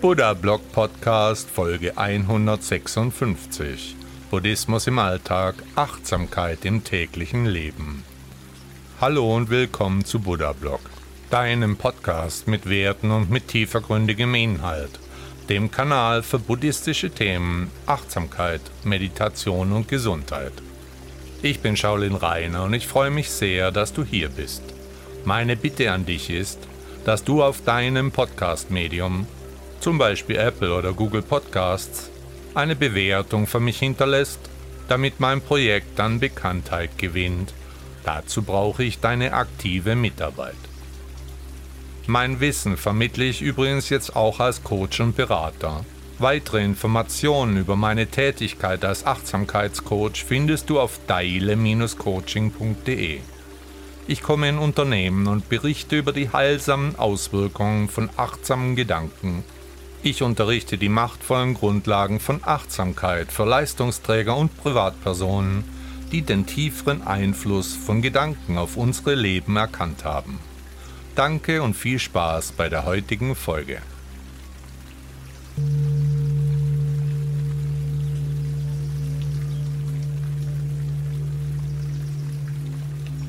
Buddha Blog Podcast Folge 156 Buddhismus im Alltag, Achtsamkeit im täglichen Leben. Hallo und willkommen zu Buddha Blog, deinem Podcast mit Werten und mit tiefergründigem Inhalt, dem Kanal für buddhistische Themen, Achtsamkeit, Meditation und Gesundheit. Ich bin Shaolin Rainer und ich freue mich sehr, dass du hier bist. Meine Bitte an dich ist, dass du auf deinem Podcast-Medium zum Beispiel Apple oder Google Podcasts, eine Bewertung für mich hinterlässt, damit mein Projekt dann Bekanntheit gewinnt. Dazu brauche ich deine aktive Mitarbeit. Mein Wissen vermittle ich übrigens jetzt auch als Coach und Berater. Weitere Informationen über meine Tätigkeit als Achtsamkeitscoach findest du auf daile-coaching.de. Ich komme in Unternehmen und berichte über die heilsamen Auswirkungen von achtsamen Gedanken ich unterrichte die machtvollen Grundlagen von Achtsamkeit für Leistungsträger und Privatpersonen, die den tieferen Einfluss von Gedanken auf unsere Leben erkannt haben. Danke und viel Spaß bei der heutigen Folge.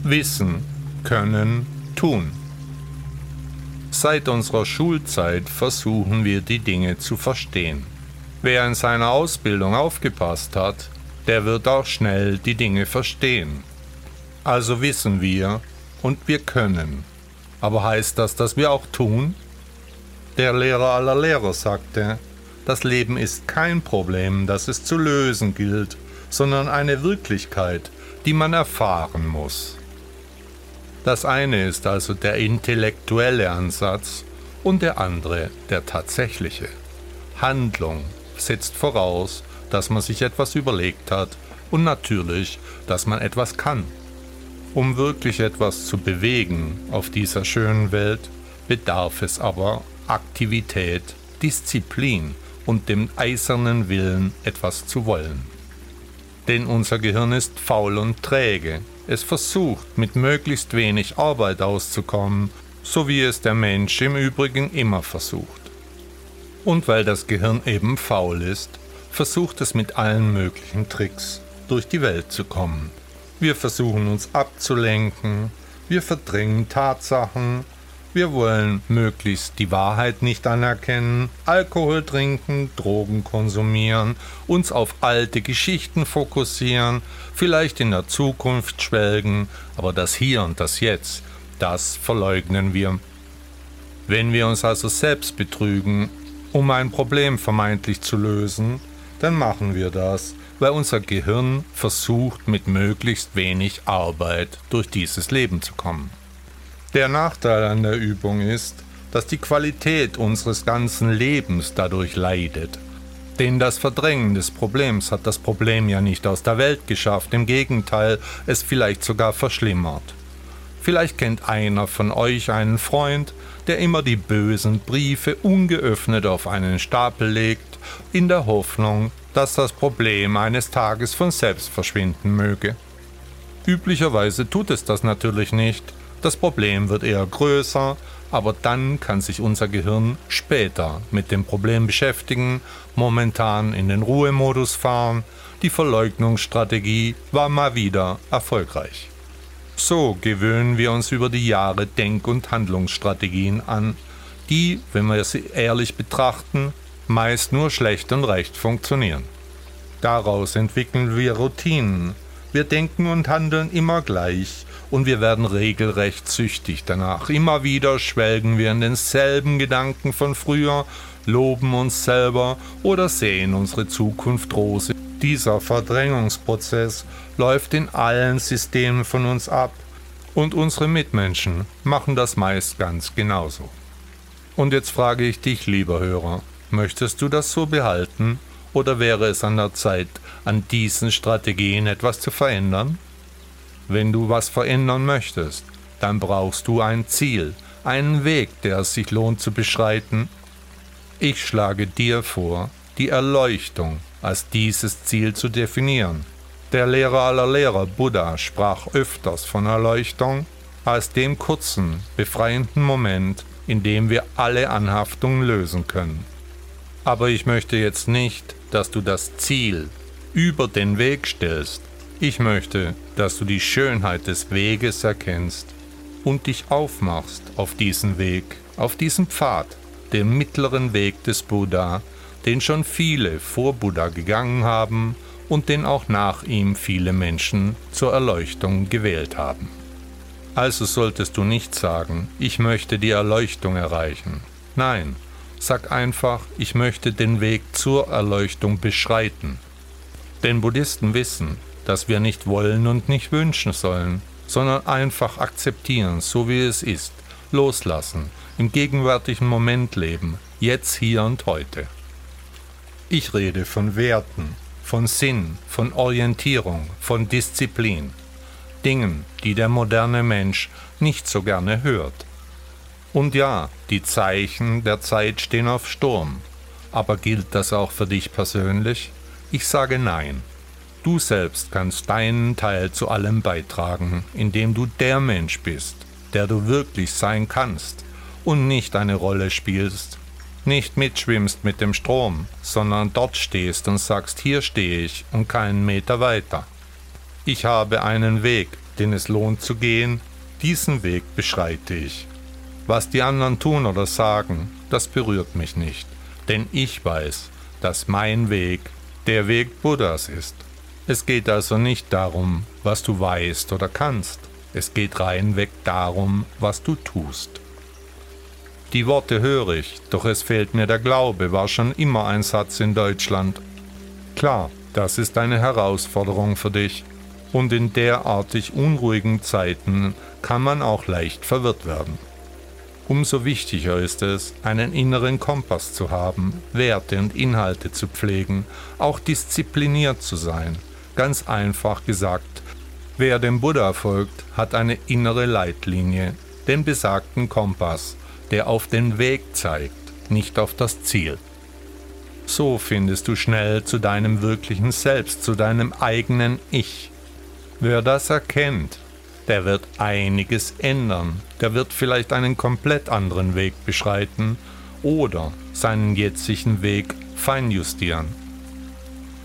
Wissen, Können, Tun. Seit unserer Schulzeit versuchen wir die Dinge zu verstehen. Wer in seiner Ausbildung aufgepasst hat, der wird auch schnell die Dinge verstehen. Also wissen wir und wir können. Aber heißt das, dass wir auch tun? Der Lehrer aller Lehrer sagte, das Leben ist kein Problem, das es zu lösen gilt, sondern eine Wirklichkeit, die man erfahren muss. Das eine ist also der intellektuelle Ansatz und der andere der tatsächliche. Handlung setzt voraus, dass man sich etwas überlegt hat und natürlich, dass man etwas kann. Um wirklich etwas zu bewegen auf dieser schönen Welt, bedarf es aber Aktivität, Disziplin und dem eisernen Willen, etwas zu wollen. Denn unser Gehirn ist faul und träge, es versucht, mit möglichst wenig Arbeit auszukommen, so wie es der Mensch im Übrigen immer versucht. Und weil das Gehirn eben faul ist, versucht es mit allen möglichen Tricks durch die Welt zu kommen. Wir versuchen uns abzulenken, wir verdrängen Tatsachen, wir wollen möglichst die Wahrheit nicht anerkennen, Alkohol trinken, Drogen konsumieren, uns auf alte Geschichten fokussieren, vielleicht in der Zukunft schwelgen, aber das Hier und das Jetzt, das verleugnen wir. Wenn wir uns also selbst betrügen, um ein Problem vermeintlich zu lösen, dann machen wir das, weil unser Gehirn versucht, mit möglichst wenig Arbeit durch dieses Leben zu kommen. Der Nachteil an der Übung ist, dass die Qualität unseres ganzen Lebens dadurch leidet. Denn das Verdrängen des Problems hat das Problem ja nicht aus der Welt geschafft, im Gegenteil, es vielleicht sogar verschlimmert. Vielleicht kennt einer von euch einen Freund, der immer die bösen Briefe ungeöffnet auf einen Stapel legt, in der Hoffnung, dass das Problem eines Tages von selbst verschwinden möge. Üblicherweise tut es das natürlich nicht, das Problem wird eher größer, aber dann kann sich unser Gehirn später mit dem Problem beschäftigen, momentan in den Ruhemodus fahren, die Verleugnungsstrategie war mal wieder erfolgreich. So gewöhnen wir uns über die Jahre Denk- und Handlungsstrategien an, die, wenn wir sie ehrlich betrachten, meist nur schlecht und recht funktionieren. Daraus entwickeln wir Routinen. Wir denken und handeln immer gleich und wir werden regelrecht süchtig danach. Immer wieder schwelgen wir in denselben Gedanken von früher, loben uns selber oder sehen unsere Zukunft rosig. Dieser Verdrängungsprozess läuft in allen Systemen von uns ab und unsere Mitmenschen machen das meist ganz genauso. Und jetzt frage ich dich, lieber Hörer, möchtest du das so behalten Oder wäre es an der Zeit, an diesen Strategien etwas zu verändern? Wenn du was verändern möchtest, dann brauchst du ein Ziel, einen Weg, der es sich lohnt zu beschreiten. Ich schlage dir vor, die Erleuchtung als dieses Ziel zu definieren. Der Lehrer aller Lehrer Buddha sprach öfters von Erleuchtung als dem kurzen, befreienden Moment, in dem wir alle Anhaftungen lösen können. Aber ich möchte jetzt nicht, dass du das Ziel über den Weg stellst. Ich möchte, dass du die Schönheit des Weges erkennst und dich aufmachst auf diesen Weg, auf diesen Pfad, den mittleren Weg des Buddha, den schon viele vor Buddha gegangen haben und den auch nach ihm viele Menschen zur Erleuchtung gewählt haben. Also solltest du nicht sagen, ich möchte die Erleuchtung erreichen. Nein, sag einfach, ich möchte den Weg zur Erleuchtung beschreiten. Denn Buddhisten wissen, dass wir nicht wollen und nicht wünschen sollen, sondern einfach akzeptieren, so wie es ist, loslassen, im gegenwärtigen Moment leben, jetzt, hier und heute. Ich rede von Werten, von Sinn, von Orientierung, von Disziplin, Dingen, die der moderne Mensch nicht so gerne hört. Und ja, die Zeichen der Zeit stehen auf Sturm. Aber gilt das auch für dich persönlich? Ich sage nein. Du selbst kannst deinen Teil zu allem beitragen, indem du der Mensch bist, der du wirklich sein kannst und nicht eine Rolle spielst, nicht mitschwimmst mit dem Strom, sondern dort stehst und sagst, hier stehe ich und keinen Meter weiter. Ich habe einen Weg, den es lohnt zu gehen, diesen Weg beschreite ich. Was die anderen tun oder sagen, das berührt mich nicht, denn ich weiß, dass mein Weg der Weg Buddhas ist. Es geht also nicht darum, was du weißt oder kannst. Es geht reinweg darum, was du tust. Die Worte höre ich, doch es fehlt mir der Glaube, war schon immer ein Satz in Deutschland. Klar, das ist eine Herausforderung für dich. Und in derartig unruhigen Zeiten kann man auch leicht verwirrt werden. Umso wichtiger ist es, einen inneren Kompass zu haben, Werte und Inhalte zu pflegen, auch diszipliniert zu sein, Ganz einfach gesagt, wer dem Buddha folgt, hat eine innere Leitlinie, den besagten Kompass, der auf den Weg zeigt, nicht auf das Ziel. So findest du schnell zu deinem wirklichen Selbst, zu deinem eigenen Ich. Wer das erkennt, der wird einiges ändern, der wird vielleicht einen komplett anderen Weg beschreiten oder seinen jetzigen Weg feinjustieren.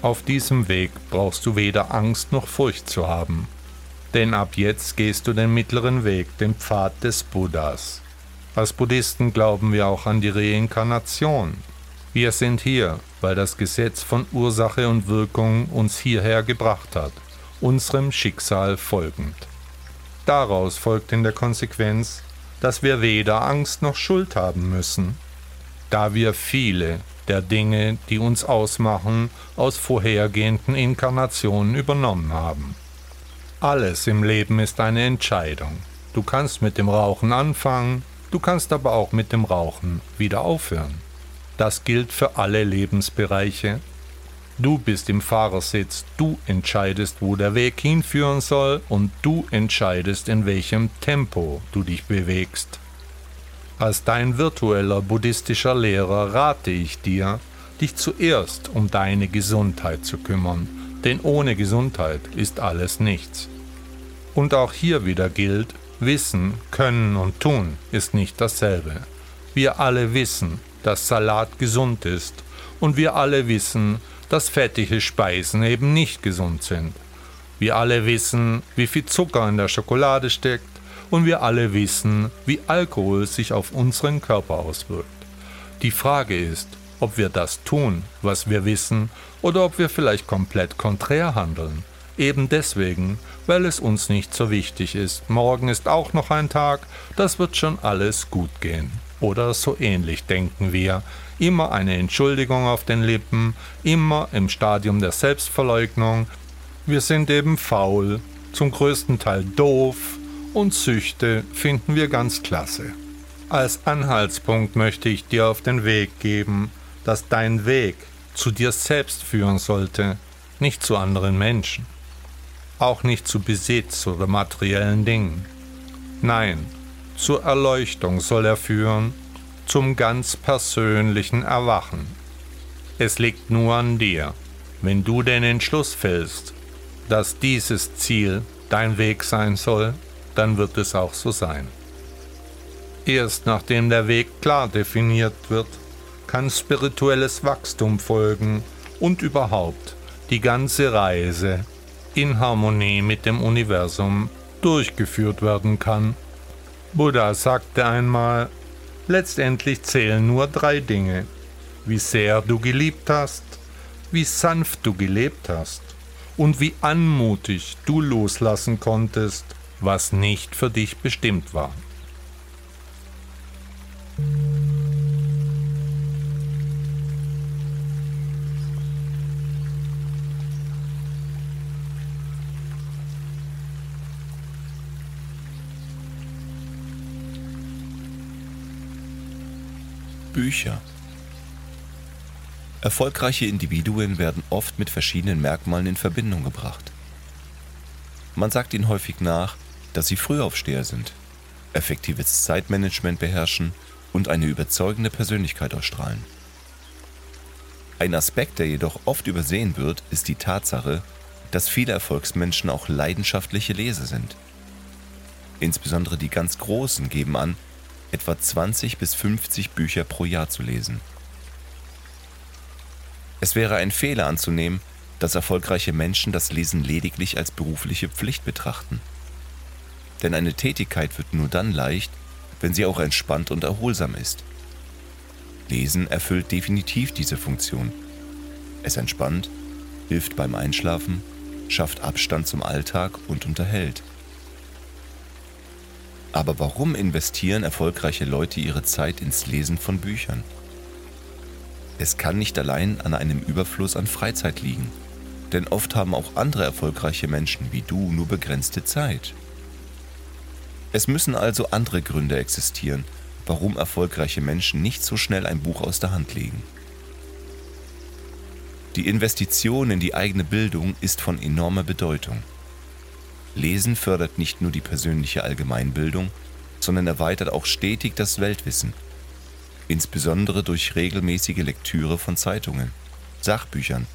Auf diesem Weg brauchst du weder Angst noch Furcht zu haben, denn ab jetzt gehst du den mittleren Weg, den Pfad des Buddhas. Als Buddhisten glauben wir auch an die Reinkarnation. Wir sind hier, weil das Gesetz von Ursache und Wirkung uns hierher gebracht hat, unserem Schicksal folgend. Daraus folgt in der Konsequenz, dass wir weder Angst noch Schuld haben müssen, da wir viele der Dinge, die uns ausmachen, aus vorhergehenden Inkarnationen übernommen haben. Alles im Leben ist eine Entscheidung. Du kannst mit dem Rauchen anfangen, du kannst aber auch mit dem Rauchen wieder aufhören. Das gilt für alle Lebensbereiche. Du bist im Fahrersitz, du entscheidest, wo der Weg hinführen soll und du entscheidest, in welchem Tempo du dich bewegst. Als dein virtueller buddhistischer Lehrer rate ich dir, dich zuerst um deine Gesundheit zu kümmern, denn ohne Gesundheit ist alles nichts. Und auch hier wieder gilt, Wissen, Können und Tun ist nicht dasselbe. Wir alle wissen, dass Salat gesund ist und wir alle wissen, dass fettige Speisen eben nicht gesund sind. Wir alle wissen, wie viel Zucker in der Schokolade steckt und wir alle wissen, wie Alkohol sich auf unseren Körper auswirkt. Die Frage ist, ob wir das tun, was wir wissen, oder ob wir vielleicht komplett konträr handeln. Eben deswegen, weil es uns nicht so wichtig ist. Morgen ist auch noch ein Tag, das wird schon alles gut gehen. Oder so ähnlich denken wir. Immer eine Entschuldigung auf den Lippen, immer im Stadium der Selbstverleugnung. Wir sind eben faul, zum größten Teil doof, und Süchte finden wir ganz klasse. Als Anhaltspunkt möchte ich dir auf den Weg geben, dass dein Weg zu dir selbst führen sollte, nicht zu anderen Menschen, auch nicht zu Besitz oder materiellen Dingen. Nein, zur Erleuchtung soll er führen, zum ganz persönlichen Erwachen. Es liegt nur an dir, wenn du den Entschluss fällst, dass dieses Ziel dein Weg sein soll, dann wird es auch so sein. Erst nachdem der Weg klar definiert wird, kann spirituelles Wachstum folgen und überhaupt die ganze Reise in Harmonie mit dem Universum durchgeführt werden kann. Buddha sagte einmal, letztendlich zählen nur drei Dinge, wie sehr du geliebt hast, wie sanft du gelebt hast und wie anmutig du loslassen konntest, was nicht für dich bestimmt war. Bücher. Erfolgreiche Individuen werden oft mit verschiedenen Merkmalen in Verbindung gebracht. Man sagt ihnen häufig nach, dass sie Frühaufsteher sind, effektives Zeitmanagement beherrschen und eine überzeugende Persönlichkeit ausstrahlen. Ein Aspekt, der jedoch oft übersehen wird, ist die Tatsache, dass viele Erfolgsmenschen auch leidenschaftliche Leser sind. Insbesondere die ganz Großen geben an, etwa 20 bis 50 Bücher pro Jahr zu lesen. Es wäre ein Fehler anzunehmen, dass erfolgreiche Menschen das Lesen lediglich als berufliche Pflicht betrachten. Denn eine Tätigkeit wird nur dann leicht, wenn sie auch entspannt und erholsam ist. Lesen erfüllt definitiv diese Funktion. Es entspannt, hilft beim Einschlafen, schafft Abstand zum Alltag und unterhält. Aber warum investieren erfolgreiche Leute ihre Zeit ins Lesen von Büchern? Es kann nicht allein an einem Überfluss an Freizeit liegen, denn oft haben auch andere erfolgreiche Menschen wie du nur begrenzte Zeit. Es müssen also andere Gründe existieren, warum erfolgreiche Menschen nicht so schnell ein Buch aus der Hand legen. Die Investition in die eigene Bildung ist von enormer Bedeutung. Lesen fördert nicht nur die persönliche Allgemeinbildung, sondern erweitert auch stetig das Weltwissen, insbesondere durch regelmäßige Lektüre von Zeitungen, Sachbüchern,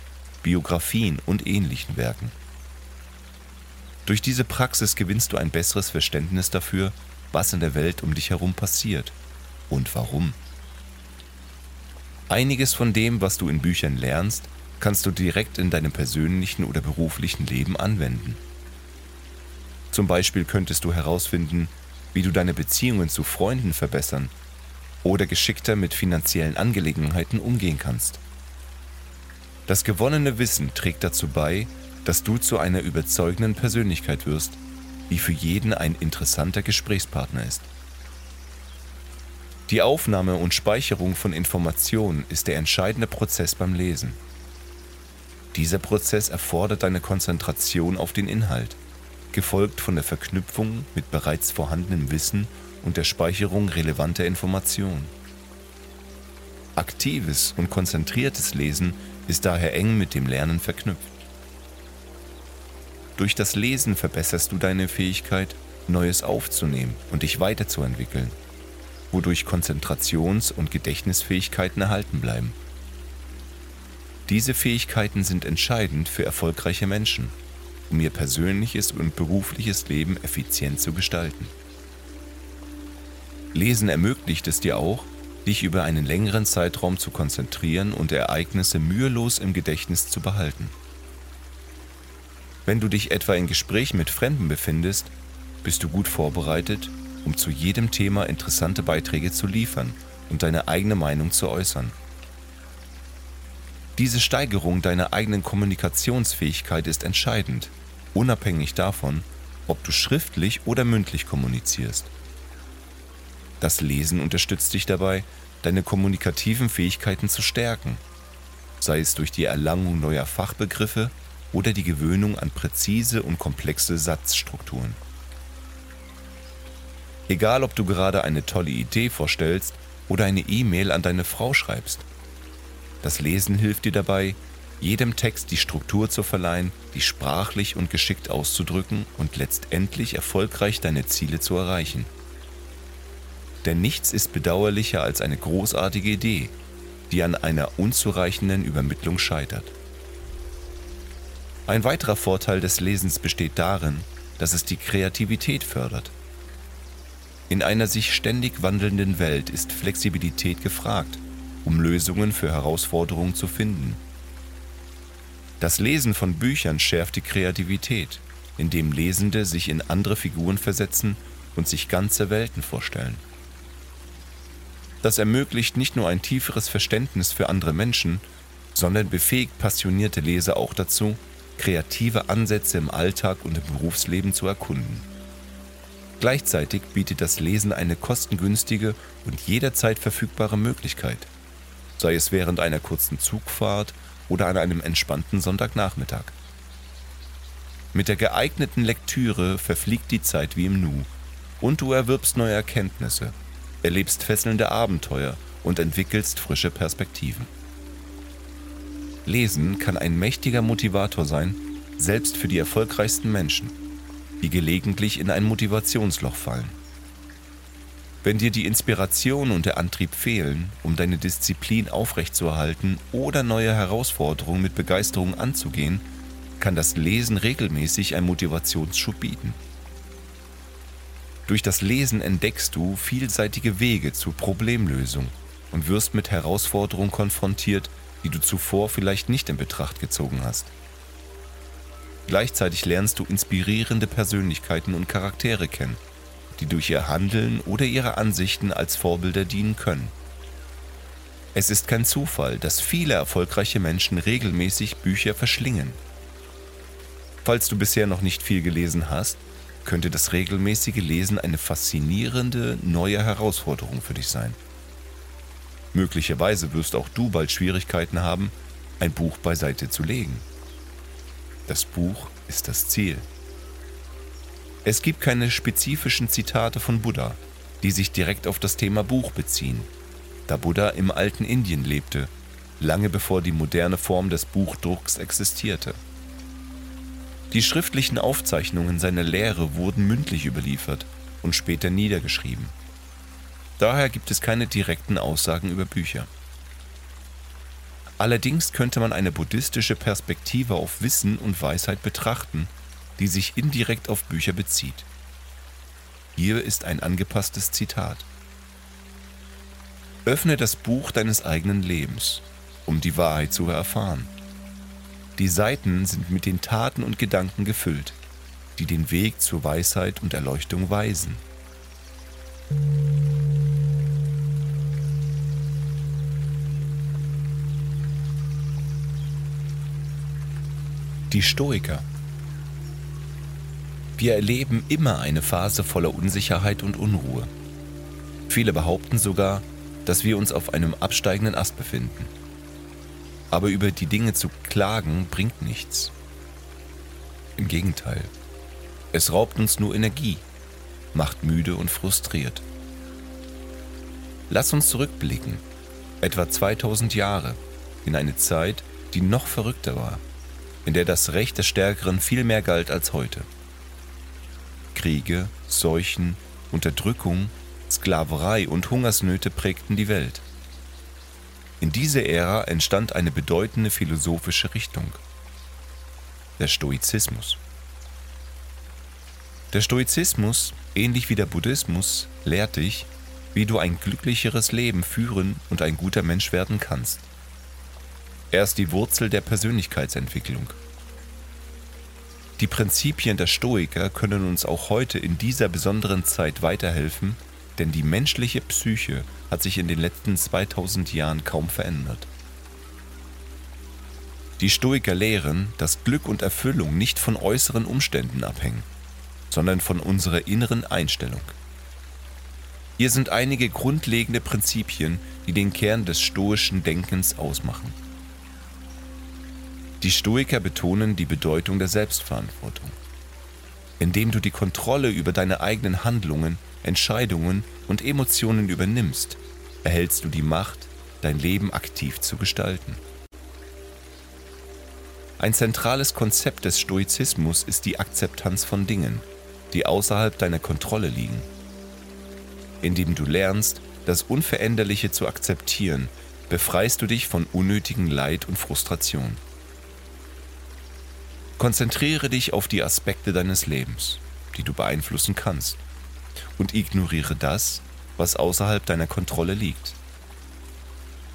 Biografien und ähnlichen Werken. Durch diese Praxis gewinnst du ein besseres Verständnis dafür, was in der Welt um dich herum passiert und warum. Einiges von dem, was du in Büchern lernst, kannst du direkt in deinem persönlichen oder beruflichen Leben anwenden. Zum Beispiel könntest du herausfinden, wie du deine Beziehungen zu Freunden verbessern oder geschickter mit finanziellen Angelegenheiten umgehen kannst. Das gewonnene Wissen trägt dazu bei, dass du zu einer überzeugenden Persönlichkeit wirst, die für jeden ein interessanter Gesprächspartner ist. Die Aufnahme und Speicherung von Informationen ist der entscheidende Prozess beim Lesen. Dieser Prozess erfordert deine Konzentration auf den Inhalt gefolgt von der Verknüpfung mit bereits vorhandenem Wissen und der Speicherung relevanter Informationen. Aktives und konzentriertes Lesen ist daher eng mit dem Lernen verknüpft. Durch das Lesen verbesserst du deine Fähigkeit, Neues aufzunehmen und dich weiterzuentwickeln, wodurch Konzentrations- und Gedächtnisfähigkeiten erhalten bleiben. Diese Fähigkeiten sind entscheidend für erfolgreiche Menschen um ihr persönliches und berufliches Leben effizient zu gestalten. Lesen ermöglicht es dir auch, dich über einen längeren Zeitraum zu konzentrieren und Ereignisse mühelos im Gedächtnis zu behalten. Wenn du dich etwa in Gesprächen mit Fremden befindest, bist du gut vorbereitet, um zu jedem Thema interessante Beiträge zu liefern und deine eigene Meinung zu äußern. Diese Steigerung deiner eigenen Kommunikationsfähigkeit ist entscheidend, unabhängig davon, ob du schriftlich oder mündlich kommunizierst. Das Lesen unterstützt dich dabei, deine kommunikativen Fähigkeiten zu stärken, sei es durch die Erlangung neuer Fachbegriffe oder die Gewöhnung an präzise und komplexe Satzstrukturen. Egal, ob du gerade eine tolle Idee vorstellst oder eine E-Mail an deine Frau schreibst. Das Lesen hilft dir dabei, jedem Text die Struktur zu verleihen, die sprachlich und geschickt auszudrücken und letztendlich erfolgreich deine Ziele zu erreichen. Denn nichts ist bedauerlicher als eine großartige Idee, die an einer unzureichenden Übermittlung scheitert. Ein weiterer Vorteil des Lesens besteht darin, dass es die Kreativität fördert. In einer sich ständig wandelnden Welt ist Flexibilität gefragt, um Lösungen für Herausforderungen zu finden. Das Lesen von Büchern schärft die Kreativität, indem Lesende sich in andere Figuren versetzen und sich ganze Welten vorstellen. Das ermöglicht nicht nur ein tieferes Verständnis für andere Menschen, sondern befähigt passionierte Leser auch dazu, kreative Ansätze im Alltag und im Berufsleben zu erkunden. Gleichzeitig bietet das Lesen eine kostengünstige und jederzeit verfügbare Möglichkeit, sei es während einer kurzen Zugfahrt oder an einem entspannten Sonntagnachmittag. Mit der geeigneten Lektüre verfliegt die Zeit wie im Nu und du erwirbst neue Erkenntnisse, erlebst fesselnde Abenteuer und entwickelst frische Perspektiven. Lesen kann ein mächtiger Motivator sein, selbst für die erfolgreichsten Menschen, die gelegentlich in ein Motivationsloch fallen. Wenn dir die Inspiration und der Antrieb fehlen, um deine Disziplin aufrechtzuerhalten oder neue Herausforderungen mit Begeisterung anzugehen, kann das Lesen regelmäßig einen Motivationsschub bieten. Durch das Lesen entdeckst du vielseitige Wege zur Problemlösung und wirst mit Herausforderungen konfrontiert, die du zuvor vielleicht nicht in Betracht gezogen hast. Gleichzeitig lernst du inspirierende Persönlichkeiten und Charaktere kennen die durch ihr Handeln oder ihre Ansichten als Vorbilder dienen können. Es ist kein Zufall, dass viele erfolgreiche Menschen regelmäßig Bücher verschlingen. Falls du bisher noch nicht viel gelesen hast, könnte das regelmäßige Lesen eine faszinierende neue Herausforderung für dich sein. Möglicherweise wirst auch du bald Schwierigkeiten haben, ein Buch beiseite zu legen. Das Buch ist das Ziel. Es gibt keine spezifischen Zitate von Buddha, die sich direkt auf das Thema Buch beziehen, da Buddha im alten Indien lebte, lange bevor die moderne Form des Buchdrucks existierte. Die schriftlichen Aufzeichnungen seiner Lehre wurden mündlich überliefert und später niedergeschrieben. Daher gibt es keine direkten Aussagen über Bücher. Allerdings könnte man eine buddhistische Perspektive auf Wissen und Weisheit betrachten die sich indirekt auf Bücher bezieht. Hier ist ein angepasstes Zitat. Öffne das Buch deines eigenen Lebens, um die Wahrheit zu erfahren. Die Seiten sind mit den Taten und Gedanken gefüllt, die den Weg zur Weisheit und Erleuchtung weisen. Die Stoiker wir erleben immer eine Phase voller Unsicherheit und Unruhe. Viele behaupten sogar, dass wir uns auf einem absteigenden Ast befinden. Aber über die Dinge zu klagen bringt nichts. Im Gegenteil, es raubt uns nur Energie, macht müde und frustriert. Lass uns zurückblicken, etwa 2000 Jahre, in eine Zeit, die noch verrückter war, in der das Recht des Stärkeren viel mehr galt als heute. Kriege, Seuchen, Unterdrückung, Sklaverei und Hungersnöte prägten die Welt. In dieser Ära entstand eine bedeutende philosophische Richtung, der Stoizismus. Der Stoizismus, ähnlich wie der Buddhismus, lehrt dich, wie du ein glücklicheres Leben führen und ein guter Mensch werden kannst. Er ist die Wurzel der Persönlichkeitsentwicklung die Prinzipien der Stoiker können uns auch heute in dieser besonderen Zeit weiterhelfen, denn die menschliche Psyche hat sich in den letzten 2000 Jahren kaum verändert. Die Stoiker lehren, dass Glück und Erfüllung nicht von äußeren Umständen abhängen, sondern von unserer inneren Einstellung. Hier sind einige grundlegende Prinzipien, die den Kern des stoischen Denkens ausmachen. Die Stoiker betonen die Bedeutung der Selbstverantwortung. Indem du die Kontrolle über deine eigenen Handlungen, Entscheidungen und Emotionen übernimmst, erhältst du die Macht, dein Leben aktiv zu gestalten. Ein zentrales Konzept des Stoizismus ist die Akzeptanz von Dingen, die außerhalb deiner Kontrolle liegen. Indem du lernst, das Unveränderliche zu akzeptieren, befreist du dich von unnötigem Leid und Frustration. Konzentriere dich auf die Aspekte deines Lebens, die du beeinflussen kannst, und ignoriere das, was außerhalb deiner Kontrolle liegt.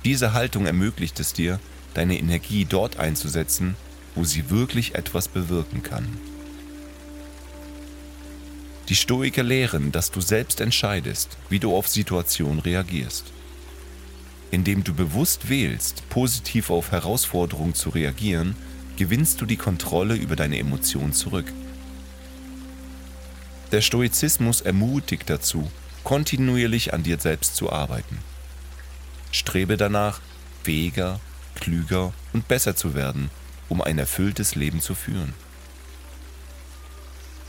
Diese Haltung ermöglicht es dir, deine Energie dort einzusetzen, wo sie wirklich etwas bewirken kann. Die Stoiker lehren, dass du selbst entscheidest, wie du auf Situationen reagierst. Indem du bewusst wählst, positiv auf Herausforderungen zu reagieren, gewinnst du die Kontrolle über deine Emotionen zurück. Der Stoizismus ermutigt dazu, kontinuierlich an dir selbst zu arbeiten. Strebe danach, fähiger, klüger und besser zu werden, um ein erfülltes Leben zu führen.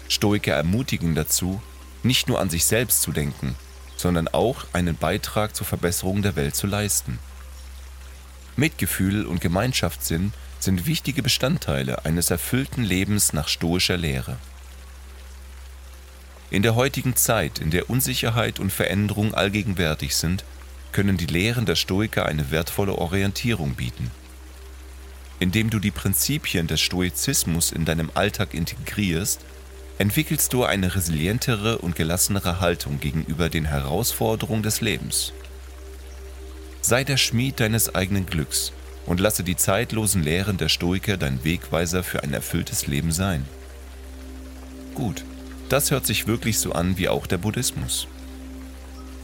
Stoiker ermutigen dazu, nicht nur an sich selbst zu denken, sondern auch einen Beitrag zur Verbesserung der Welt zu leisten. Mitgefühl und Gemeinschaftssinn sind wichtige Bestandteile eines erfüllten Lebens nach stoischer Lehre. In der heutigen Zeit, in der Unsicherheit und Veränderung allgegenwärtig sind, können die Lehren der Stoiker eine wertvolle Orientierung bieten. Indem du die Prinzipien des Stoizismus in deinem Alltag integrierst, entwickelst du eine resilientere und gelassenere Haltung gegenüber den Herausforderungen des Lebens. Sei der Schmied deines eigenen Glücks und lasse die zeitlosen Lehren der Stoiker dein Wegweiser für ein erfülltes Leben sein. Gut, das hört sich wirklich so an wie auch der Buddhismus.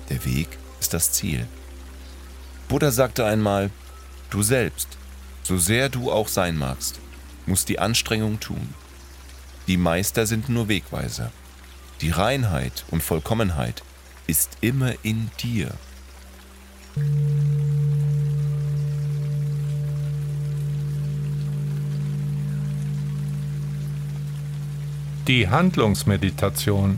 Der Weg ist das Ziel. Buddha sagte einmal, du selbst, so sehr du auch sein magst, musst die Anstrengung tun. Die Meister sind nur Wegweiser. Die Reinheit und Vollkommenheit ist immer in dir. Die Handlungsmeditation.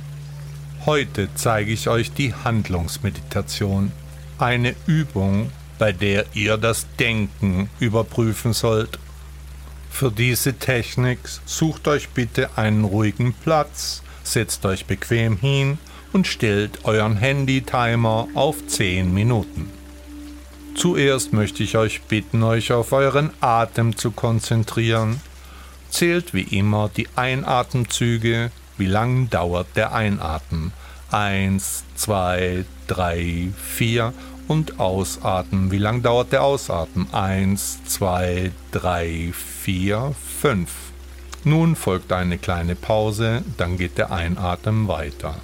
Heute zeige ich euch die Handlungsmeditation, eine Übung, bei der ihr das Denken überprüfen sollt. Für diese Technik sucht euch bitte einen ruhigen Platz, setzt euch bequem hin und stellt euren Handy-Timer auf 10 Minuten. Zuerst möchte ich euch bitten, euch auf euren Atem zu konzentrieren zählt wie immer die Einatemzüge, wie lang dauert der Einatmen. Eins, zwei, drei, vier und Ausatmen. Wie lang dauert der Ausatmen? Eins, zwei, drei, vier, fünf. Nun folgt eine kleine Pause, dann geht der Einatmen weiter.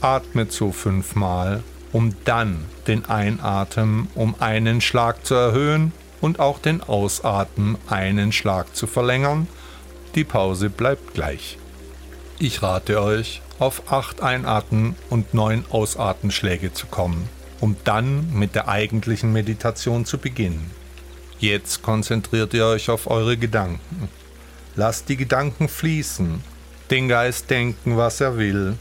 Atmet so fünfmal, um dann den Einatmen um einen Schlag zu erhöhen und auch den Ausatmen einen Schlag zu verlängern die Pause bleibt gleich. Ich rate euch, auf 8 Einatmen und 9 Ausatmenschläge zu kommen, um dann mit der eigentlichen Meditation zu beginnen. Jetzt konzentriert ihr euch auf eure Gedanken. Lasst die Gedanken fließen, den Geist denken, was er will.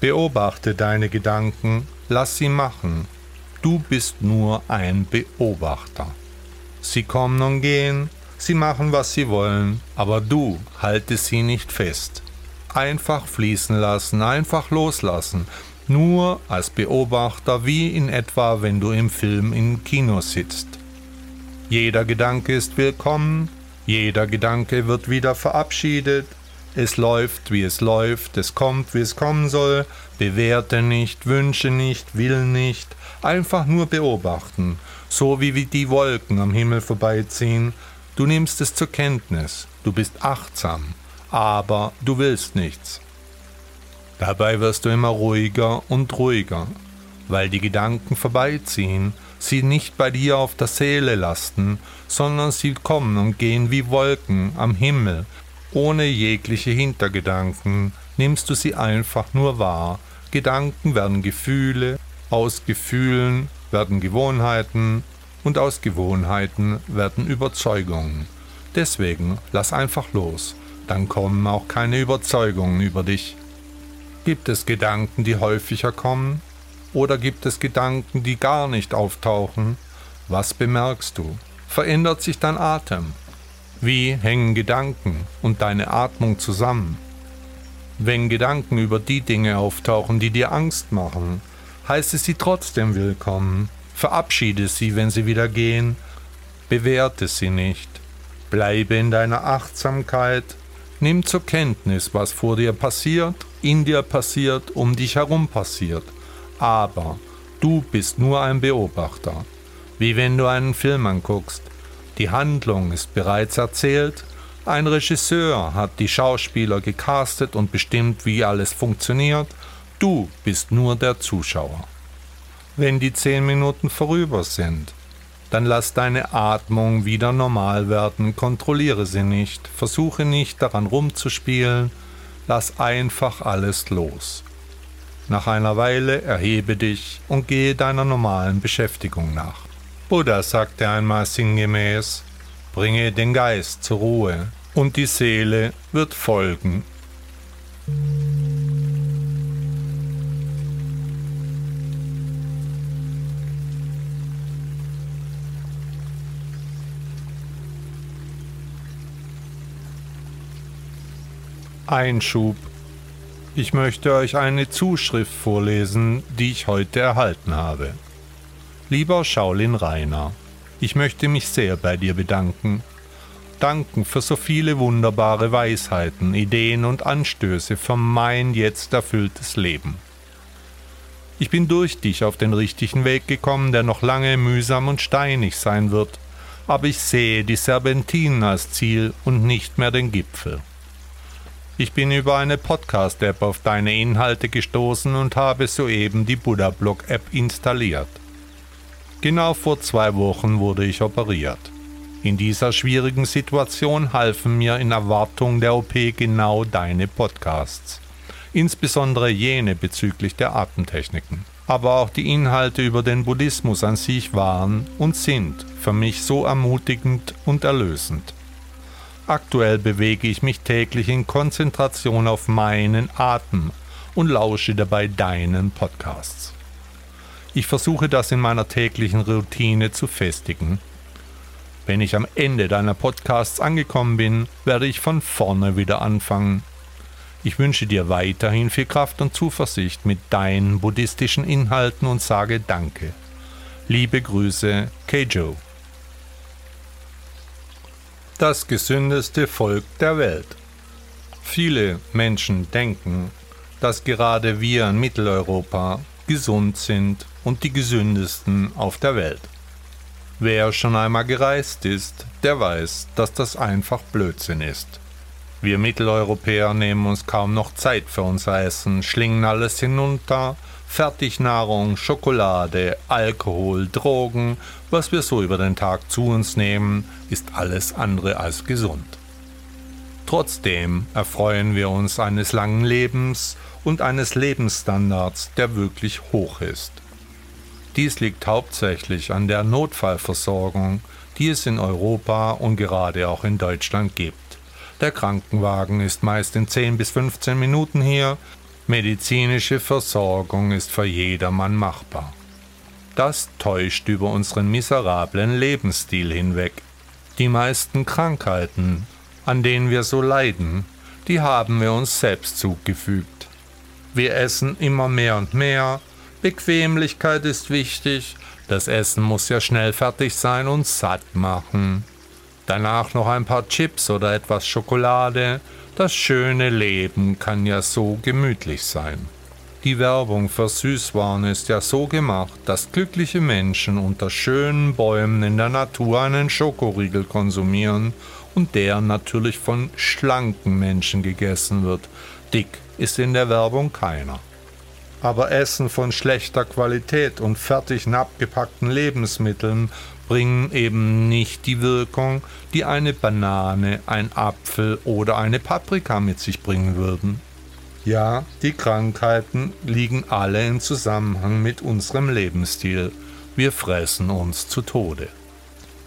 Beobachte deine Gedanken, lass sie machen. Du bist nur ein Beobachter. Sie kommen und gehen, Sie machen, was sie wollen, aber du halte sie nicht fest. Einfach fließen lassen, einfach loslassen, nur als Beobachter, wie in etwa, wenn du im Film im Kino sitzt. Jeder Gedanke ist willkommen, jeder Gedanke wird wieder verabschiedet, es läuft, wie es läuft, es kommt, wie es kommen soll, bewerte nicht, wünsche nicht, will nicht, einfach nur beobachten, so wie die Wolken am Himmel vorbeiziehen, Du nimmst es zur Kenntnis, du bist achtsam, aber du willst nichts. Dabei wirst du immer ruhiger und ruhiger, weil die Gedanken vorbeiziehen, sie nicht bei dir auf der Seele lasten, sondern sie kommen und gehen wie Wolken am Himmel, ohne jegliche Hintergedanken, nimmst du sie einfach nur wahr. Gedanken werden Gefühle, aus Gefühlen werden Gewohnheiten, und aus Gewohnheiten werden Überzeugungen. Deswegen lass einfach los, dann kommen auch keine Überzeugungen über dich. Gibt es Gedanken, die häufiger kommen? Oder gibt es Gedanken, die gar nicht auftauchen? Was bemerkst du? Verändert sich dein Atem? Wie hängen Gedanken und deine Atmung zusammen? Wenn Gedanken über die Dinge auftauchen, die dir Angst machen, heißt es sie trotzdem willkommen. Verabschiede sie, wenn sie wieder gehen. Bewerte sie nicht. Bleibe in deiner Achtsamkeit. Nimm zur Kenntnis, was vor dir passiert, in dir passiert, um dich herum passiert. Aber du bist nur ein Beobachter. Wie wenn du einen Film anguckst. Die Handlung ist bereits erzählt, ein Regisseur hat die Schauspieler gecastet und bestimmt, wie alles funktioniert, du bist nur der Zuschauer. Wenn die zehn Minuten vorüber sind, dann lass deine Atmung wieder normal werden, kontrolliere sie nicht, versuche nicht daran rumzuspielen, lass einfach alles los. Nach einer Weile erhebe dich und gehe deiner normalen Beschäftigung nach. Buddha sagte einmal sinngemäß, bringe den Geist zur Ruhe und die Seele wird folgen. Einschub. Ich möchte euch eine Zuschrift vorlesen, die ich heute erhalten habe. Lieber Shaolin Rainer, ich möchte mich sehr bei dir bedanken. Danken für so viele wunderbare Weisheiten, Ideen und Anstöße für mein jetzt erfülltes Leben. Ich bin durch dich auf den richtigen Weg gekommen, der noch lange mühsam und steinig sein wird, aber ich sehe die Serpentinen als Ziel und nicht mehr den Gipfel. Ich bin über eine Podcast-App auf deine Inhalte gestoßen und habe soeben die Buddha-Blog-App installiert. Genau vor zwei Wochen wurde ich operiert. In dieser schwierigen Situation halfen mir in Erwartung der OP genau deine Podcasts. Insbesondere jene bezüglich der Atemtechniken. Aber auch die Inhalte über den Buddhismus an sich waren und sind für mich so ermutigend und erlösend. Aktuell bewege ich mich täglich in Konzentration auf meinen Atem und lausche dabei deinen Podcasts. Ich versuche das in meiner täglichen Routine zu festigen. Wenn ich am Ende deiner Podcasts angekommen bin, werde ich von vorne wieder anfangen. Ich wünsche dir weiterhin viel Kraft und Zuversicht mit deinen buddhistischen Inhalten und sage Danke. Liebe Grüße, Keijo. Das gesündeste Volk der Welt. Viele Menschen denken, dass gerade wir in Mitteleuropa gesund sind und die gesündesten auf der Welt. Wer schon einmal gereist ist, der weiß, dass das einfach Blödsinn ist. Wir Mitteleuropäer nehmen uns kaum noch Zeit für unser Essen, schlingen alles hinunter, Fertignahrung, Schokolade, Alkohol, Drogen, was wir so über den Tag zu uns nehmen, ist alles andere als gesund. Trotzdem erfreuen wir uns eines langen Lebens und eines Lebensstandards, der wirklich hoch ist. Dies liegt hauptsächlich an der Notfallversorgung, die es in Europa und gerade auch in Deutschland gibt. Der Krankenwagen ist meist in 10 bis 15 Minuten hier, medizinische Versorgung ist für jedermann machbar. Das täuscht über unseren miserablen Lebensstil hinweg. Die meisten Krankheiten, an denen wir so leiden, die haben wir uns selbst zugefügt. Wir essen immer mehr und mehr, Bequemlichkeit ist wichtig, das Essen muss ja schnell fertig sein und satt machen. Danach noch ein paar Chips oder etwas Schokolade, das schöne Leben kann ja so gemütlich sein. Die Werbung für Süßwaren ist ja so gemacht, dass glückliche Menschen unter schönen Bäumen in der Natur einen Schokoriegel konsumieren und der natürlich von schlanken Menschen gegessen wird. Dick ist in der Werbung keiner. Aber Essen von schlechter Qualität und fertig abgepackten Lebensmitteln bringen eben nicht die Wirkung, die eine Banane, ein Apfel oder eine Paprika mit sich bringen würden. Ja, die Krankheiten liegen alle im Zusammenhang mit unserem Lebensstil. Wir fressen uns zu Tode.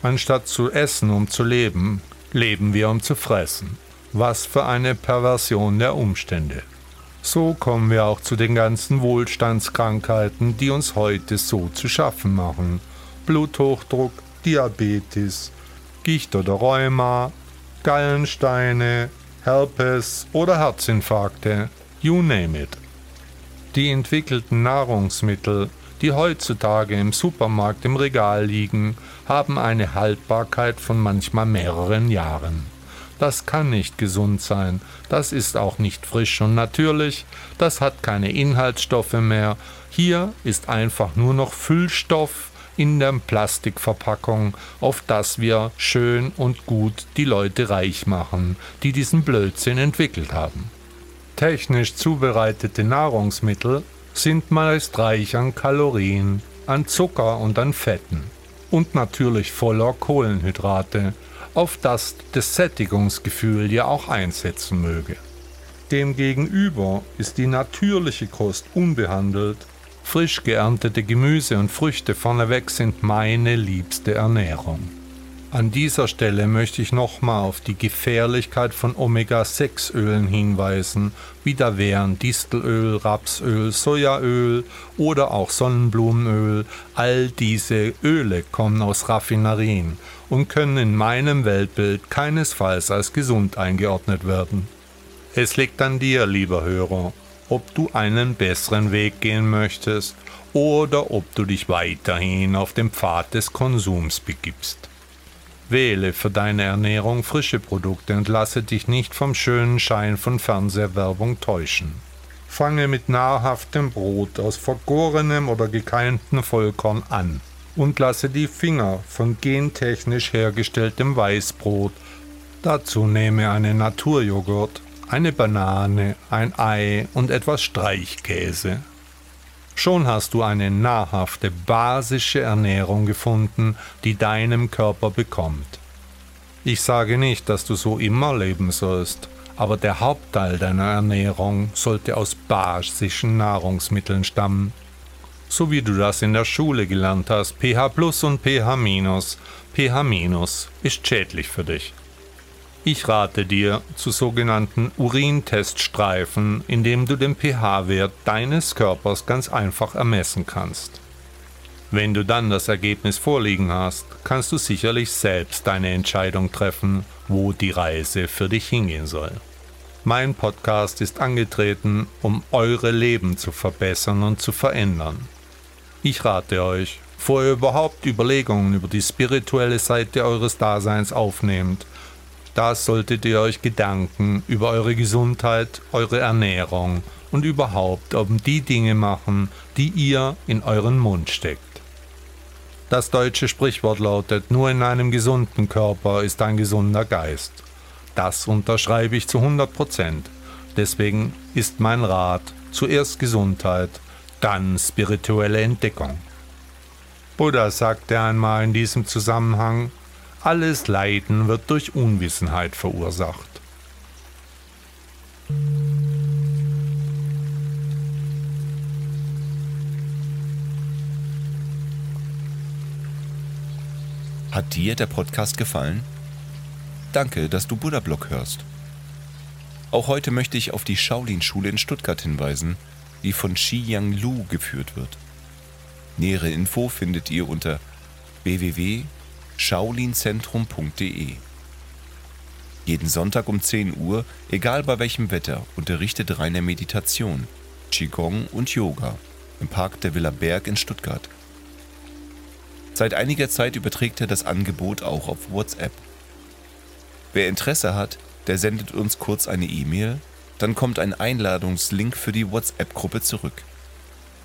Anstatt zu essen, um zu leben, leben wir, um zu fressen. Was für eine Perversion der Umstände. So kommen wir auch zu den ganzen Wohlstandskrankheiten, die uns heute so zu schaffen machen Bluthochdruck, Diabetes, Gicht oder Rheuma, Gallensteine, Herpes oder Herzinfarkte, you name it. Die entwickelten Nahrungsmittel, die heutzutage im Supermarkt im Regal liegen, haben eine Haltbarkeit von manchmal mehreren Jahren. Das kann nicht gesund sein, das ist auch nicht frisch und natürlich, das hat keine Inhaltsstoffe mehr, hier ist einfach nur noch Füllstoff in der Plastikverpackung, auf das wir schön und gut die Leute reich machen, die diesen Blödsinn entwickelt haben. Technisch zubereitete Nahrungsmittel sind meist reich an Kalorien, an Zucker und an Fetten und natürlich voller Kohlenhydrate, auf das das Sättigungsgefühl ja auch einsetzen möge. Demgegenüber ist die natürliche Kost unbehandelt, frisch geerntete Gemüse und Früchte vorneweg sind meine liebste Ernährung. An dieser Stelle möchte ich nochmal auf die Gefährlichkeit von Omega-6-Ölen hinweisen, wie da wären Distelöl, Rapsöl, Sojaöl oder auch Sonnenblumenöl. All diese Öle kommen aus Raffinerien und können in meinem Weltbild keinesfalls als gesund eingeordnet werden. Es liegt an dir, lieber Hörer, ob du einen besseren Weg gehen möchtest oder ob du dich weiterhin auf den Pfad des Konsums begibst. Wähle für deine Ernährung frische Produkte und lasse dich nicht vom schönen Schein von Fernsehwerbung täuschen. Fange mit nahrhaftem Brot aus vergorenem oder gekeimtem Vollkorn an und lasse die Finger von gentechnisch hergestelltem Weißbrot. Dazu nehme einen Naturjoghurt, eine Banane, ein Ei und etwas Streichkäse. Schon hast du eine nahrhafte, basische Ernährung gefunden, die deinem Körper bekommt. Ich sage nicht, dass du so immer leben sollst, aber der Hauptteil deiner Ernährung sollte aus basischen Nahrungsmitteln stammen. So wie du das in der Schule gelernt hast, pH plus und pH minus. pH minus ist schädlich für dich. Ich rate dir zu sogenannten Urinteststreifen, indem du den pH-Wert deines Körpers ganz einfach ermessen kannst. Wenn du dann das Ergebnis vorliegen hast, kannst du sicherlich selbst deine Entscheidung treffen, wo die Reise für dich hingehen soll. Mein Podcast ist angetreten, um eure Leben zu verbessern und zu verändern. Ich rate euch, bevor ihr überhaupt Überlegungen über die spirituelle Seite eures Daseins aufnehmt, da solltet ihr euch Gedanken über eure Gesundheit, eure Ernährung und überhaupt um die Dinge machen, die ihr in euren Mund steckt. Das deutsche Sprichwort lautet, nur in einem gesunden Körper ist ein gesunder Geist. Das unterschreibe ich zu 100 Prozent. Deswegen ist mein Rat zuerst Gesundheit, dann spirituelle Entdeckung. Buddha sagte einmal in diesem Zusammenhang, alles Leiden wird durch Unwissenheit verursacht. Hat dir der Podcast gefallen? Danke, dass du Buddha Blog hörst. Auch heute möchte ich auf die Shaolin-Schule in Stuttgart hinweisen, die von Shi Yang Lu geführt wird. Nähere Info findet ihr unter www shaolinzentrum.de. Jeden Sonntag um 10 Uhr, egal bei welchem Wetter, unterrichtet Rainer Meditation, Qigong und Yoga im Park der Villa Berg in Stuttgart. Seit einiger Zeit überträgt er das Angebot auch auf WhatsApp. Wer Interesse hat, der sendet uns kurz eine E-Mail, dann kommt ein Einladungslink für die WhatsApp-Gruppe zurück.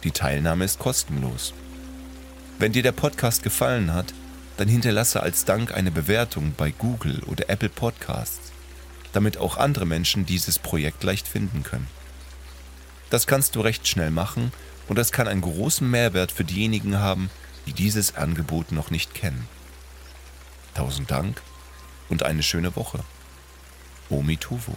Die Teilnahme ist kostenlos. Wenn dir der Podcast gefallen hat, dann hinterlasse als Dank eine Bewertung bei Google oder Apple Podcasts, damit auch andere Menschen dieses Projekt leicht finden können. Das kannst du recht schnell machen und das kann einen großen Mehrwert für diejenigen haben, die dieses Angebot noch nicht kennen. Tausend Dank und eine schöne Woche. Omi Tuvo.